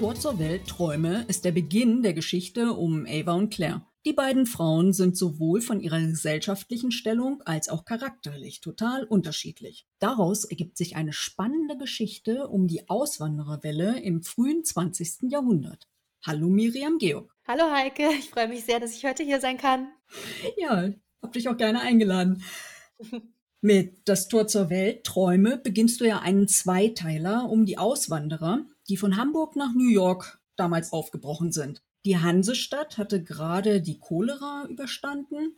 Tor zur Welt Träume ist der Beginn der Geschichte um Ava und Claire. Die beiden Frauen sind sowohl von ihrer gesellschaftlichen Stellung als auch charakterlich total unterschiedlich. Daraus ergibt sich eine spannende Geschichte um die Auswandererwelle im frühen 20. Jahrhundert. Hallo Miriam Georg. Hallo Heike, ich freue mich sehr, dass ich heute hier sein kann. Ja, hab dich auch gerne eingeladen. Mit Das Tor zur Welt, Träume, beginnst du ja einen Zweiteiler um die Auswanderer, die von Hamburg nach New York damals aufgebrochen sind. Die Hansestadt hatte gerade die Cholera überstanden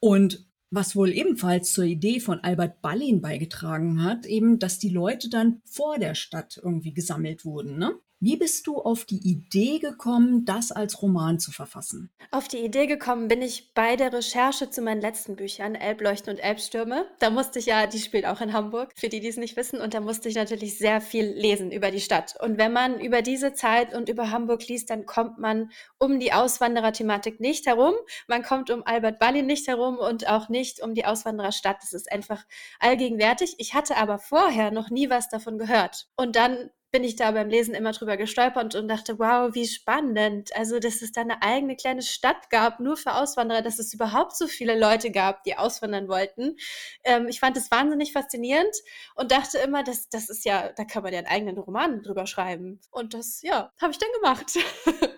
und was wohl ebenfalls zur Idee von Albert Ballin beigetragen hat, eben, dass die Leute dann vor der Stadt irgendwie gesammelt wurden, ne? Wie bist du auf die Idee gekommen, das als Roman zu verfassen? Auf die Idee gekommen bin ich bei der Recherche zu meinen letzten Büchern, Elbleuchten und Elbstürme. Da musste ich ja, die spielt auch in Hamburg, für die, die es nicht wissen, und da musste ich natürlich sehr viel lesen über die Stadt. Und wenn man über diese Zeit und über Hamburg liest, dann kommt man um die Auswandererthematik nicht herum. Man kommt um Albert Ballin nicht herum und auch nicht um die Auswandererstadt. Das ist einfach allgegenwärtig. Ich hatte aber vorher noch nie was davon gehört. Und dann bin ich da beim Lesen immer drüber gestolpert und dachte, wow, wie spannend. Also, dass es da eine eigene kleine Stadt gab, nur für Auswanderer, dass es überhaupt so viele Leute gab, die auswandern wollten. Ähm, ich fand es wahnsinnig faszinierend und dachte immer, das, das ist ja, da kann man ja einen eigenen Roman drüber schreiben. Und das, ja, habe ich dann gemacht.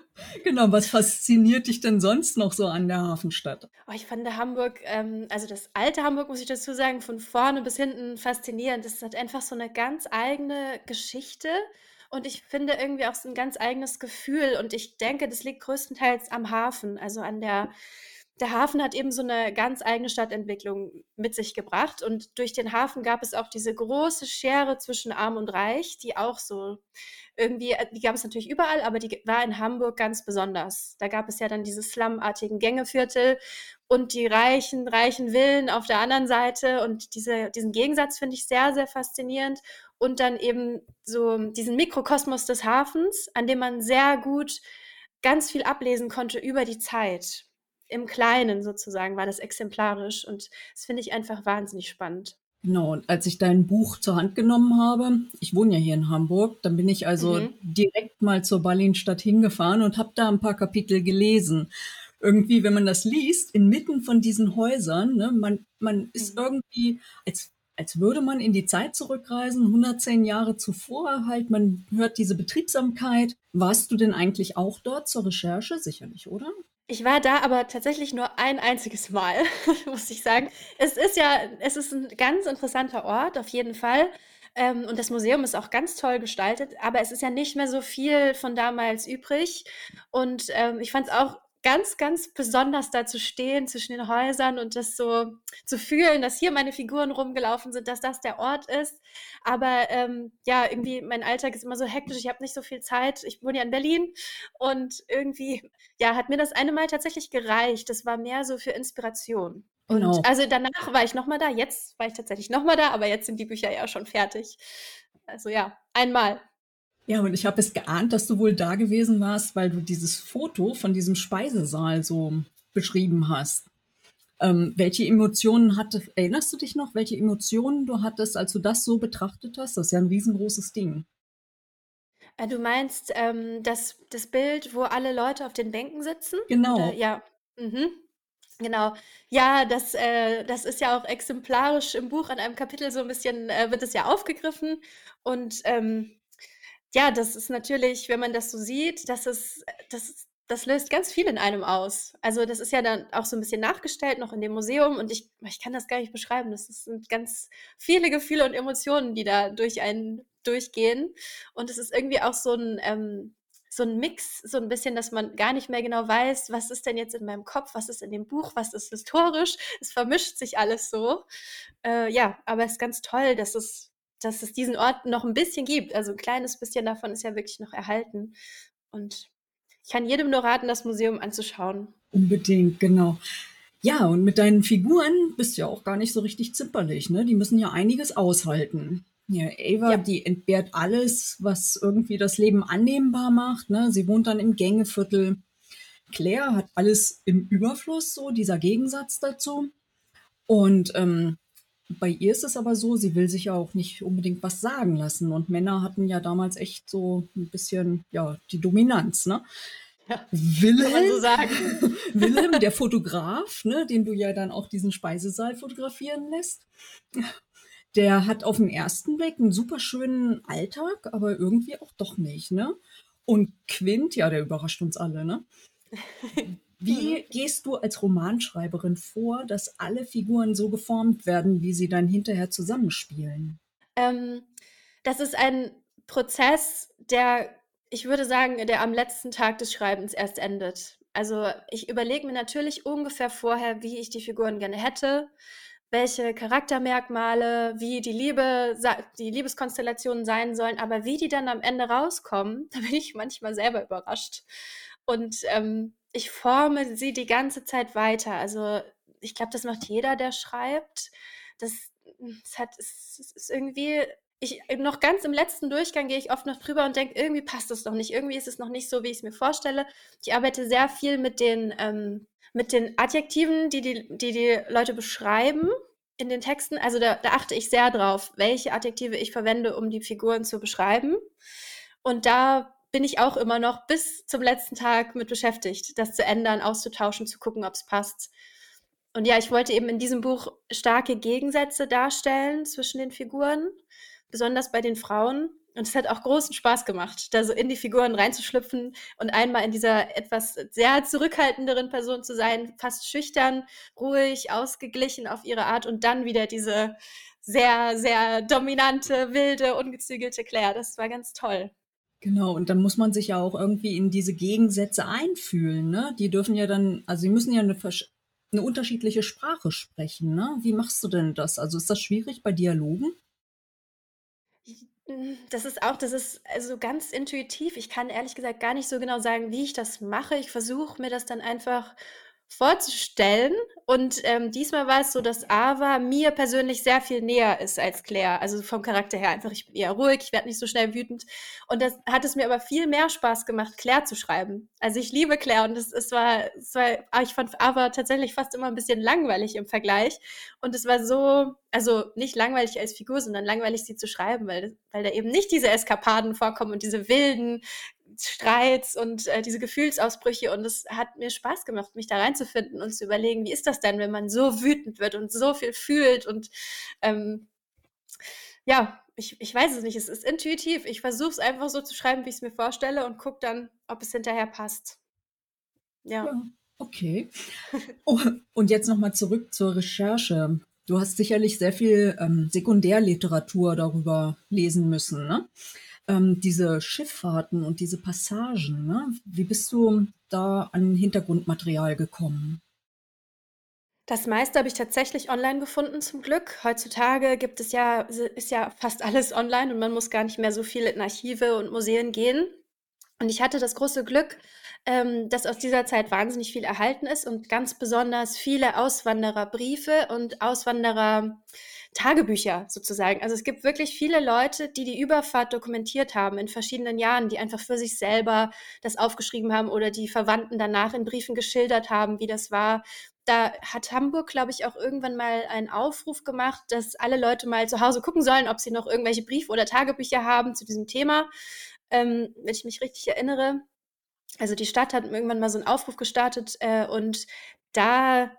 Genau, was fasziniert dich denn sonst noch so an der Hafenstadt? Oh, ich fand Hamburg, ähm, also das alte Hamburg, muss ich dazu sagen, von vorne bis hinten faszinierend. Das hat einfach so eine ganz eigene Geschichte und ich finde irgendwie auch so ein ganz eigenes Gefühl. Und ich denke, das liegt größtenteils am Hafen, also an der der Hafen hat eben so eine ganz eigene Stadtentwicklung mit sich gebracht. Und durch den Hafen gab es auch diese große Schere zwischen Arm und Reich, die auch so irgendwie, äh, die gab es natürlich überall, aber die war in Hamburg ganz besonders. Da gab es ja dann diese slumartigen Gängeviertel und die reichen, reichen Villen auf der anderen Seite. Und diese, diesen Gegensatz finde ich sehr, sehr faszinierend. Und dann eben so diesen Mikrokosmos des Hafens, an dem man sehr gut ganz viel ablesen konnte über die Zeit. Im Kleinen sozusagen war das exemplarisch und das finde ich einfach wahnsinnig spannend. Genau, und als ich dein Buch zur Hand genommen habe, ich wohne ja hier in Hamburg, dann bin ich also mhm. direkt mal zur Berlinstadt hingefahren und habe da ein paar Kapitel gelesen. Irgendwie, wenn man das liest, inmitten von diesen Häusern, ne, man, man ist mhm. irgendwie, als, als würde man in die Zeit zurückreisen, 110 Jahre zuvor halt, man hört diese Betriebsamkeit. Warst du denn eigentlich auch dort zur Recherche? Sicherlich, oder? Ich war da aber tatsächlich nur ein einziges Mal, muss ich sagen. Es ist ja, es ist ein ganz interessanter Ort, auf jeden Fall. Ähm, und das Museum ist auch ganz toll gestaltet, aber es ist ja nicht mehr so viel von damals übrig. Und ähm, ich fand es auch ganz, ganz besonders da zu stehen zwischen den Häusern und das so zu fühlen, dass hier meine Figuren rumgelaufen sind, dass das der Ort ist. Aber ähm, ja, irgendwie mein Alltag ist immer so hektisch, ich habe nicht so viel Zeit. Ich wohne ja in Berlin und irgendwie, ja, hat mir das eine Mal tatsächlich gereicht. Das war mehr so für Inspiration. Und genau. also danach war ich nochmal da, jetzt war ich tatsächlich nochmal da, aber jetzt sind die Bücher ja schon fertig. Also ja, einmal. Ja, und ich habe es geahnt, dass du wohl da gewesen warst, weil du dieses Foto von diesem Speisesaal so beschrieben hast. Ähm, welche Emotionen hatte, erinnerst du dich noch, welche Emotionen du hattest, als du das so betrachtet hast? Das ist ja ein riesengroßes Ding. Äh, du meinst ähm, das, das Bild, wo alle Leute auf den Bänken sitzen? Genau. Oder, ja. Mhm. Genau. Ja, das, äh, das ist ja auch exemplarisch im Buch an einem Kapitel so ein bisschen, äh, wird es ja aufgegriffen. Und ähm, ja, das ist natürlich, wenn man das so sieht, das ist, das, das löst ganz viel in einem aus. Also das ist ja dann auch so ein bisschen nachgestellt noch in dem Museum und ich, ich kann das gar nicht beschreiben. Das sind ganz viele Gefühle und Emotionen, die da durch einen durchgehen. Und es ist irgendwie auch so ein, ähm, so ein Mix, so ein bisschen, dass man gar nicht mehr genau weiß, was ist denn jetzt in meinem Kopf, was ist in dem Buch, was ist historisch. Es vermischt sich alles so. Äh, ja, aber es ist ganz toll, dass es dass es diesen Ort noch ein bisschen gibt. Also ein kleines bisschen davon ist ja wirklich noch erhalten. Und ich kann jedem nur raten, das Museum anzuschauen. Unbedingt, genau. Ja, und mit deinen Figuren bist du ja auch gar nicht so richtig zimperlich, ne? Die müssen ja einiges aushalten. Ja, Ava, ja. die entbehrt alles, was irgendwie das Leben annehmbar macht. Ne? Sie wohnt dann im Gängeviertel. Claire hat alles im Überfluss, so dieser Gegensatz dazu. Und ähm, bei ihr ist es aber so, sie will sich ja auch nicht unbedingt was sagen lassen. Und Männer hatten ja damals echt so ein bisschen, ja, die Dominanz, ne? Ja, Wilhelm, so. Wilhelm, der Fotograf, ne, den du ja dann auch diesen Speisesaal fotografieren lässt, der hat auf den ersten Blick einen super schönen Alltag, aber irgendwie auch doch nicht, ne? Und Quint, ja, der überrascht uns alle, ne? Wie gehst du als Romanschreiberin vor, dass alle Figuren so geformt werden, wie sie dann hinterher zusammenspielen? Ähm, das ist ein Prozess, der, ich würde sagen, der am letzten Tag des Schreibens erst endet. Also ich überlege mir natürlich ungefähr vorher, wie ich die Figuren gerne hätte, welche Charaktermerkmale, wie die Liebe, die Liebeskonstellationen sein sollen, aber wie die dann am Ende rauskommen, da bin ich manchmal selber überrascht. Und ähm, ich forme sie die ganze Zeit weiter. Also ich glaube, das macht jeder, der schreibt. Das, das hat, es, ist irgendwie, ich, noch ganz im letzten Durchgang gehe ich oft noch drüber und denke, irgendwie passt es noch nicht. Irgendwie ist es noch nicht so, wie ich es mir vorstelle. Ich arbeite sehr viel mit den, ähm, mit den Adjektiven, die die, die die Leute beschreiben in den Texten. Also da, da achte ich sehr drauf, welche Adjektive ich verwende, um die Figuren zu beschreiben. Und da bin ich auch immer noch bis zum letzten Tag mit beschäftigt, das zu ändern, auszutauschen, zu gucken, ob es passt. Und ja, ich wollte eben in diesem Buch starke Gegensätze darstellen zwischen den Figuren, besonders bei den Frauen. Und es hat auch großen Spaß gemacht, da so in die Figuren reinzuschlüpfen und einmal in dieser etwas sehr zurückhaltenderen Person zu sein, fast schüchtern, ruhig, ausgeglichen auf ihre Art und dann wieder diese sehr, sehr dominante, wilde, ungezügelte Claire. Das war ganz toll. Genau, und dann muss man sich ja auch irgendwie in diese Gegensätze einfühlen, ne? Die dürfen ja dann, also sie müssen ja eine, eine unterschiedliche Sprache sprechen, ne? Wie machst du denn das? Also ist das schwierig bei Dialogen? Hm, das ist auch das ist also ganz intuitiv. Ich kann ehrlich gesagt gar nicht so genau sagen, wie ich das mache. Ich versuche mir das dann einfach vorzustellen. Und ähm, diesmal war es so, dass Ava mir persönlich sehr viel näher ist als Claire. Also vom Charakter her einfach, ich bin eher ruhig, ich werde nicht so schnell wütend. Und das hat es mir aber viel mehr Spaß gemacht, Claire zu schreiben. Also ich liebe Claire und es, es, war, es war, ich fand Ava tatsächlich fast immer ein bisschen langweilig im Vergleich. Und es war so, also nicht langweilig als Figur, sondern langweilig sie zu schreiben, weil, weil da eben nicht diese Eskapaden vorkommen und diese wilden Streits und äh, diese Gefühlsausbrüche und es hat mir Spaß gemacht, mich da reinzufinden und zu überlegen, wie ist das denn, wenn man so wütend wird und so viel fühlt und ähm, ja, ich, ich weiß es nicht, es ist intuitiv. Ich versuche es einfach so zu schreiben, wie ich es mir vorstelle und gucke dann, ob es hinterher passt. Ja. ja okay. Oh, und jetzt nochmal zurück zur Recherche. Du hast sicherlich sehr viel ähm, Sekundärliteratur darüber lesen müssen, ne? Ähm, diese Schifffahrten und diese Passagen, ne? wie bist du da an Hintergrundmaterial gekommen? Das meiste habe ich tatsächlich online gefunden, zum Glück. Heutzutage gibt es ja, ist ja fast alles online und man muss gar nicht mehr so viel in Archive und Museen gehen. Und ich hatte das große Glück, ähm, dass aus dieser Zeit wahnsinnig viel erhalten ist und ganz besonders viele Auswandererbriefe und Auswanderer Tagebücher sozusagen. Also es gibt wirklich viele Leute, die die Überfahrt dokumentiert haben in verschiedenen Jahren, die einfach für sich selber das aufgeschrieben haben oder die Verwandten danach in Briefen geschildert haben, wie das war. Da hat Hamburg, glaube ich, auch irgendwann mal einen Aufruf gemacht, dass alle Leute mal zu Hause gucken sollen, ob sie noch irgendwelche Briefe oder Tagebücher haben zu diesem Thema. Ähm, wenn ich mich richtig erinnere. Also die Stadt hat irgendwann mal so einen Aufruf gestartet äh, und da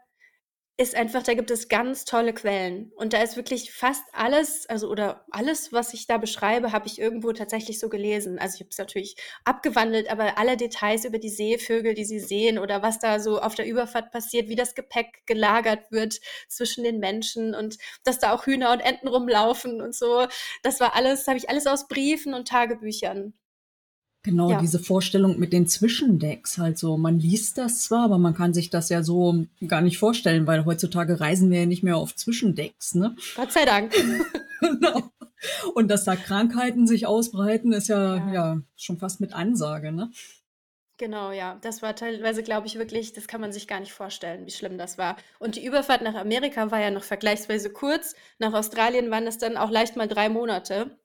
ist einfach, da gibt es ganz tolle Quellen. Und da ist wirklich fast alles, also oder alles, was ich da beschreibe, habe ich irgendwo tatsächlich so gelesen. Also ich habe es natürlich abgewandelt, aber alle Details über die Seevögel, die sie sehen oder was da so auf der Überfahrt passiert, wie das Gepäck gelagert wird zwischen den Menschen und dass da auch Hühner und Enten rumlaufen und so. Das war alles, habe ich alles aus Briefen und Tagebüchern. Genau, ja. diese Vorstellung mit den Zwischendecks halt so. Man liest das zwar, aber man kann sich das ja so gar nicht vorstellen, weil heutzutage reisen wir ja nicht mehr auf Zwischendecks, ne? Gott sei Dank. genau. Und dass da Krankheiten sich ausbreiten, ist ja, ja, ja schon fast mit Ansage, ne? Genau, ja. Das war teilweise, glaube ich, wirklich, das kann man sich gar nicht vorstellen, wie schlimm das war. Und die Überfahrt nach Amerika war ja noch vergleichsweise kurz. Nach Australien waren es dann auch leicht mal drei Monate.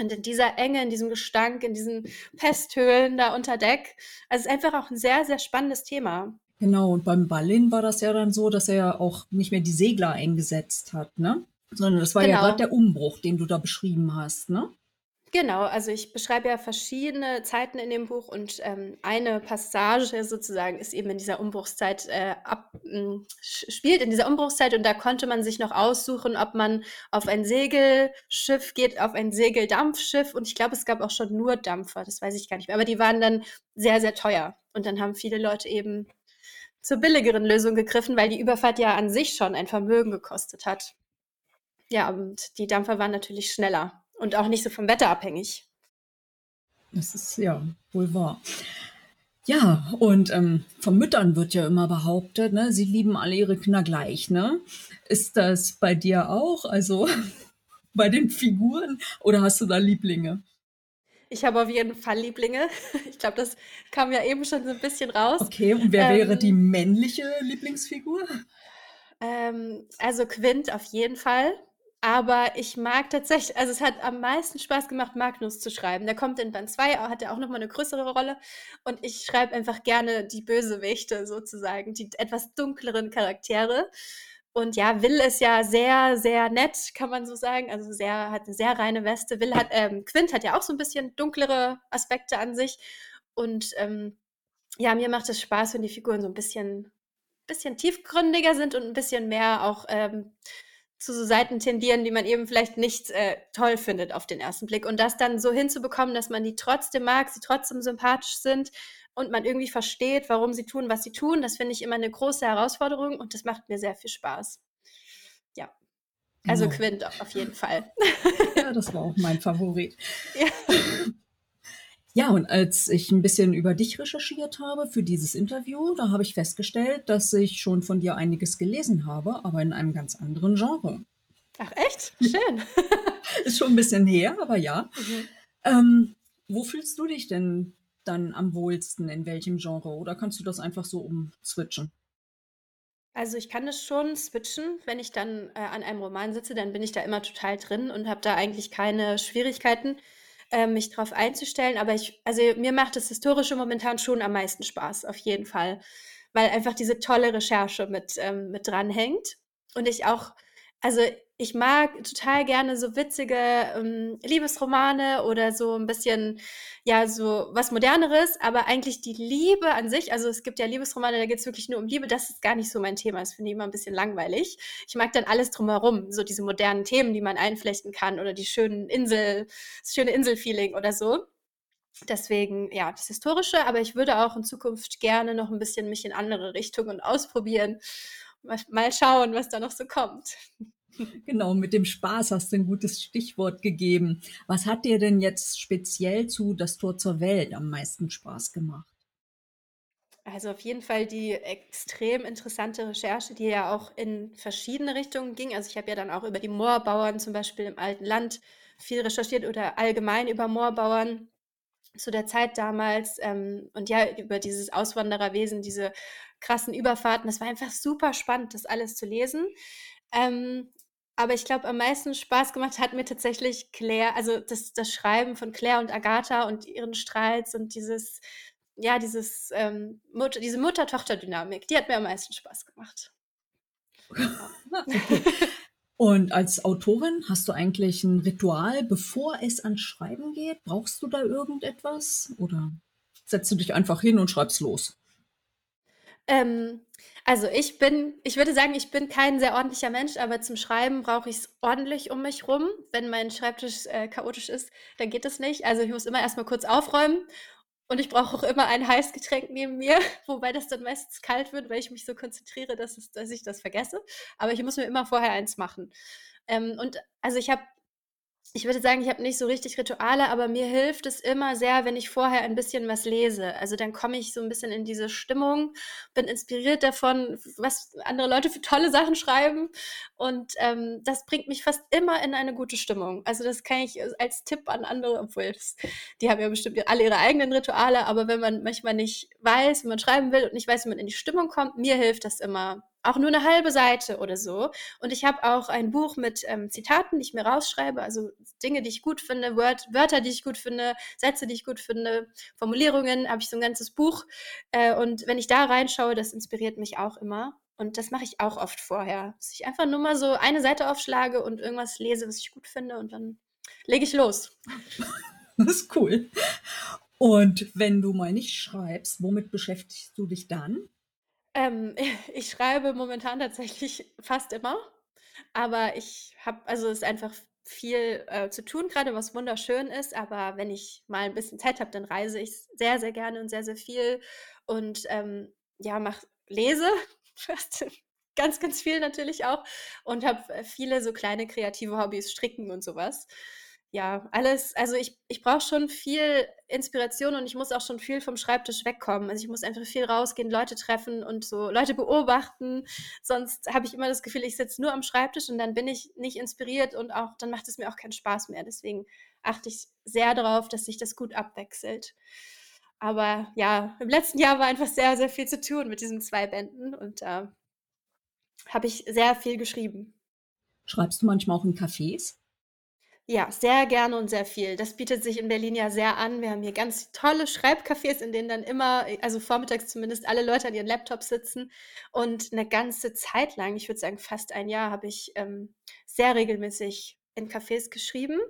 Und in dieser Enge, in diesem Gestank, in diesen Pesthöhlen da unter Deck. Also es ist einfach auch ein sehr, sehr spannendes Thema. Genau, und beim Ballin war das ja dann so, dass er auch nicht mehr die Segler eingesetzt hat, ne? Sondern das war ja gerade Genau. der Umbruch, den du da beschrieben hast, ne? Genau, also ich beschreibe ja verschiedene Zeiten in dem Buch und, ähm, eine Passage sozusagen ist eben in dieser Umbruchszeit, äh, ab hm, spielt in dieser Umbruchszeit und da konnte man sich noch aussuchen, ob man auf ein Segelschiff geht, auf ein Segeldampfschiff und ich glaube, es gab auch schon nur Dampfer, das weiß ich gar nicht mehr, aber die waren dann sehr, sehr teuer und dann haben viele Leute eben zur billigeren Lösung gegriffen, weil die Überfahrt ja an sich schon ein Vermögen gekostet hat. Ja, und die Dampfer waren natürlich schneller und auch nicht so vom Wetter abhängig. Das ist ja wohl wahr. Ja, und ähm, von Müttern wird ja immer behauptet, ne, sie lieben alle ihre Kinder gleich, ne? Ist das bei dir auch? Also bei den Figuren oder hast du da Lieblinge? Ich habe auf jeden Fall Lieblinge. Ich glaube, das kam ja eben schon so ein bisschen raus. Okay, und wer wäre die Ähm, männliche Lieblingsfigur? ähm, also Quint auf jeden Fall. Aber ich mag tatsächlich, also es hat am meisten Spaß gemacht, Magnus zu schreiben. Der kommt in Band 2, hat er auch noch mal 'ne größere Rolle und ich schreibe einfach gerne die Bösewichte sozusagen, die etwas dunkleren Charaktere. Und ja, Will ist ja sehr, sehr nett, kann man so sagen. Also sehr hat eine sehr reine Weste. Will hat ähm, Quint hat ja auch so ein bisschen dunklere Aspekte an sich und, ähm, ja, mir macht es Spaß, wenn die Figuren so ein bisschen bisschen tiefgründiger sind und ein bisschen mehr auch, ähm, zu so Seiten tendieren, die man eben vielleicht nicht, äh, toll findet auf den ersten Blick. Und das dann so hinzubekommen, dass man die trotzdem mag, sie trotzdem sympathisch sind und man irgendwie versteht, warum sie tun, was sie tun, das finde ich immer eine große Herausforderung und das macht mir sehr viel Spaß. Ja, also Genau. Quint auf jeden Fall. Ja, das war auch mein Favorit. Ja. Ja, und als ich ein bisschen über dich recherchiert habe für dieses Interview, da habe ich festgestellt, dass ich schon von dir einiges gelesen habe, aber in einem ganz anderen Genre. Ach echt? Schön. Ist schon ein bisschen her, aber ja. Mhm. Ähm, wo fühlst du dich denn dann am wohlsten, in welchem Genre? Oder kannst du das einfach so umswitchen? Also, ich kann das schon switchen. Wenn ich dann, äh, an einem Roman sitze, dann bin ich da immer total drin und habe da eigentlich keine Schwierigkeiten, äh, mich drauf einzustellen. Aber ich also, mir macht das Historische momentan schon am meisten Spaß, auf jeden Fall, weil einfach diese tolle Recherche mit ähm, mit dranhängt und ich auch also, ich mag total gerne so witzige, ähm, Liebesromane oder so ein bisschen ja, so was Moderneres, aber eigentlich die Liebe an sich also, es gibt ja Liebesromane, da geht's wirklich nur um Liebe, das ist gar nicht so mein Thema. Das finde ich immer 'n bisschen langweilig. Ich mag dann alles drumherum, so diese modernen Themen, die man einflechten kann oder die schönen Insel das schöne Inselfeeling oder so. Deswegen, ja, das Historische, aber ich würde auch in Zukunft gerne noch 'n bisschen mich in andere Richtungen ausprobieren. Mal schauen, was da noch so kommt. Genau, mit dem Spaß hast du ein gutes Stichwort gegeben. Was hat dir denn jetzt speziell zu „Das Tor zur Welt“ am meisten Spaß gemacht? Also, auf jeden Fall die extrem interessante Recherche, die ja auch in verschiedene Richtungen ging. Also, ich habe ja dann auch über die Moorbauern zum Beispiel im alten Land viel recherchiert oder allgemein über Moorbauern zu der Zeit damals, ähm, und ja, über dieses Auswandererwesen, diese krassen Überfahrten. Das war einfach super spannend, das alles zu lesen. Ähm, aber ich glaube, am meisten Spaß gemacht hat mir tatsächlich Claire also, das das Schreiben von Claire und Agatha und ihren Streits und dieses ja, dieses, ähm, Mut diese Mutter-Tochter-Dynamik, die hat mir am meisten Spaß gemacht. Und als Autorin hast du eigentlich ein Ritual, bevor es ans Schreiben geht? Brauchst du da irgendetwas oder setzt du dich einfach hin und schreibst los? Ähm, also, ich bin ich würde sagen, ich bin kein sehr ordentlicher Mensch, aber zum Schreiben brauche ich's ordentlich um mich rum. Wenn mein Schreibtisch, äh, chaotisch ist, dann geht das nicht. Also, ich muss immer erst mal kurz aufräumen und ich brauche auch immer ein heißes Getränk neben mir, wobei das dann meistens kalt wird, weil ich mich so konzentriere, dass es dass ich das vergesse. Aber ich muss mir immer vorher eins machen. Ähm, und also, ich habe ich würde sagen, ich habe nicht so richtig Rituale, aber mir hilft es immer sehr, wenn ich vorher ein bisschen was lese. Also, dann komme ich so 'n bisschen in diese Stimmung, bin inspiriert davon, was andere Leute für tolle Sachen schreiben und, ähm, das bringt mich fast immer in eine gute Stimmung. Also, das kann ich, als Tipp an andere obwohl das die haben ja bestimmt alle ihre eigenen Rituale, aber wenn man manchmal nicht weiß, wie man schreiben will und nicht weiß, wie man in die Stimmung kommt, mir hilft das immer. Auch nur 'ne halbe Seite oder so. Und ich habe auch ein Buch mit, ähm, Zitaten, die ich mir rausschreibe, also Dinge, die ich gut finde, Wört Wörter, die ich gut finde, Sätze, die ich gut finde, Formulierungen, habe ich so 'n ganzes Buch. Äh, und wenn ich da reinschaue, das inspiriert mich auch immer. Und das mache ich auch oft vorher, dass ich einfach nur mal so eine Seite aufschlage und irgendwas lese, was ich gut finde und dann lege ich los. Das ist cool. Und wenn du mal nicht schreibst, womit beschäftigst du dich dann? Ähm, ich schreibe momentan tatsächlich fast immer, aber ich habe also, es ist einfach viel, äh, zu tun gerade, was wunderschön ist, aber wenn ich mal ein bisschen Zeit habe, dann reise ich sehr, sehr gerne und sehr, sehr viel und, ähm, ja, mache lese ganz, ganz viel natürlich auch und habe, äh, viele so kleine kreative Hobbys, Stricken und sowas ja, alles also ich ich brauche schon viel Inspiration und ich muss auch schon viel vom Schreibtisch wegkommen. Also, ich muss einfach viel rausgehen, Leute treffen und so Leute beobachten. Sonst habe ich immer das Gefühl, ich sitze nur am Schreibtisch und dann bin ich nicht inspiriert und auch dann macht es mir auch keinen Spaß mehr. Deswegen achte ich sehr darauf, dass sich das gut abwechselt. Aber ja, im letzten Jahr war einfach sehr, sehr viel zu tun mit diesen 2 Bänden und da habe ich sehr viel geschrieben. Schreibst du manchmal auch in Cafés? Ja, sehr gerne und sehr viel. Das bietet sich in Berlin ja sehr an. Wir haben hier ganz tolle Schreibcafés, in denen dann immer, also vormittags zumindest, alle Leute an ihren Laptops sitzen. Und eine ganze Zeit lang, ich würde sagen fast ein Jahr, habe ich ähm, sehr regelmäßig in Cafés geschrieben.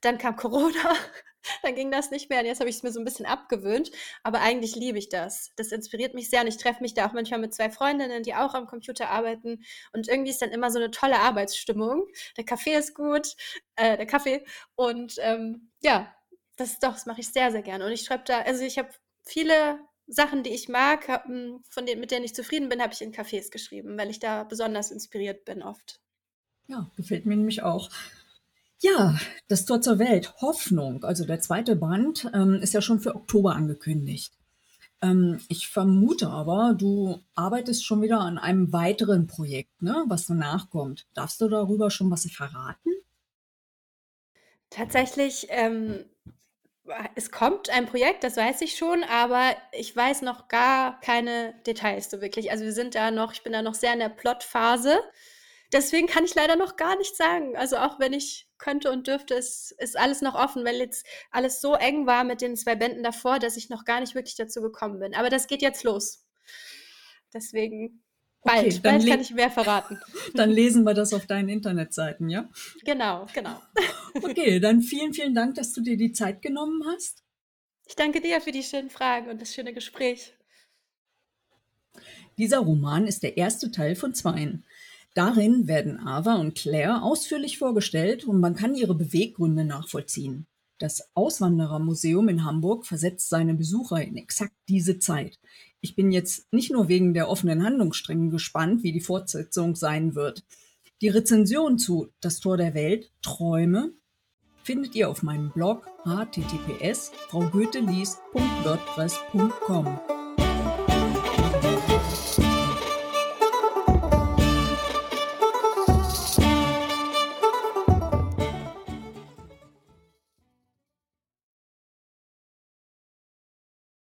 Dann kam Corona, dann ging das nicht mehr und jetzt habe ich es mir so ein bisschen abgewöhnt, aber eigentlich liebe ich das. Das inspiriert mich sehr und ich treffe mich da auch manchmal mit zwei Freundinnen, die auch am Computer arbeiten und irgendwie ist dann immer so eine tolle Arbeitsstimmung. Der Kaffee ist gut, äh, der Kaffee und, ähm, ja, das doch, das mache ich sehr, sehr gerne und ich schreibe da also, ich habe viele Sachen, die ich mag, hm, von denen mit denen ich zufrieden bin, habe ich in Cafés geschrieben, weil ich da besonders inspiriert bin oft. Ja, gefällt mir nämlich auch. Ja, das Tor zur Welt, Hoffnung, also der zweite Band, ähm, ist ja schon für Oktober angekündigt. Ähm, ich vermute aber, du arbeitest schon wieder an einem weiteren Projekt, ne, was danach kommt. Darfst du darüber schon was verraten? Tatsächlich, ähm, es kommt ein Projekt, das weiß ich schon, aber ich weiß noch gar keine Details so wirklich. Also wir sind da noch ich bin da noch sehr in der Plotphase. Deswegen kann ich leider noch gar nichts sagen. Also auch wenn ich könnte und dürfte, ist, ist alles noch offen, weil jetzt alles so eng war mit den zwei Bänden davor, dass ich noch gar nicht wirklich dazu gekommen bin. Aber das geht jetzt los. Deswegen bald, okay, bald kann ich mehr verraten. Dann lesen wir das auf deinen Internetseiten, ja? Genau, genau. Okay, dann vielen, vielen Dank, dass du dir die Zeit genommen hast. Ich danke dir für die schönen Fragen und das schöne Gespräch. Dieser Roman ist der erste Teil von zweien. Darin werden Ava und Claire ausführlich vorgestellt und man kann ihre Beweggründe nachvollziehen. Das Auswanderermuseum in Hamburg versetzt seine Besucher in exakt diese Zeit. Ich bin jetzt nicht nur wegen der offenen Handlungsstränge gespannt, wie die Fortsetzung sein wird. Die Rezension zu Das Tor der Welt, Träume, findet ihr auf meinem Blog https fraugoetheliest.wordpress.com.